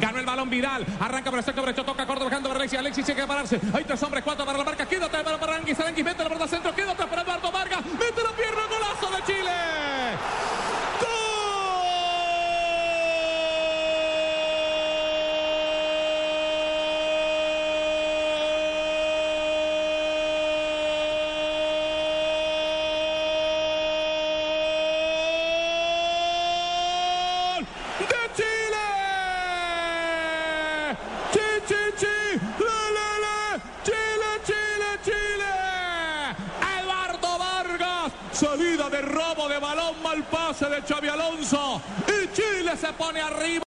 Ganó el balón Vidal, arranca por el sector derecho, toca corto, dejando Alexis, Alexis tiene que pararse. Hay tres hombres, cuatro para la marca, quédate para Barranquis, Vete mete la pelota centro. Salida de robo de balón, mal pase de Xavi Alonso. Y Chile se pone arriba.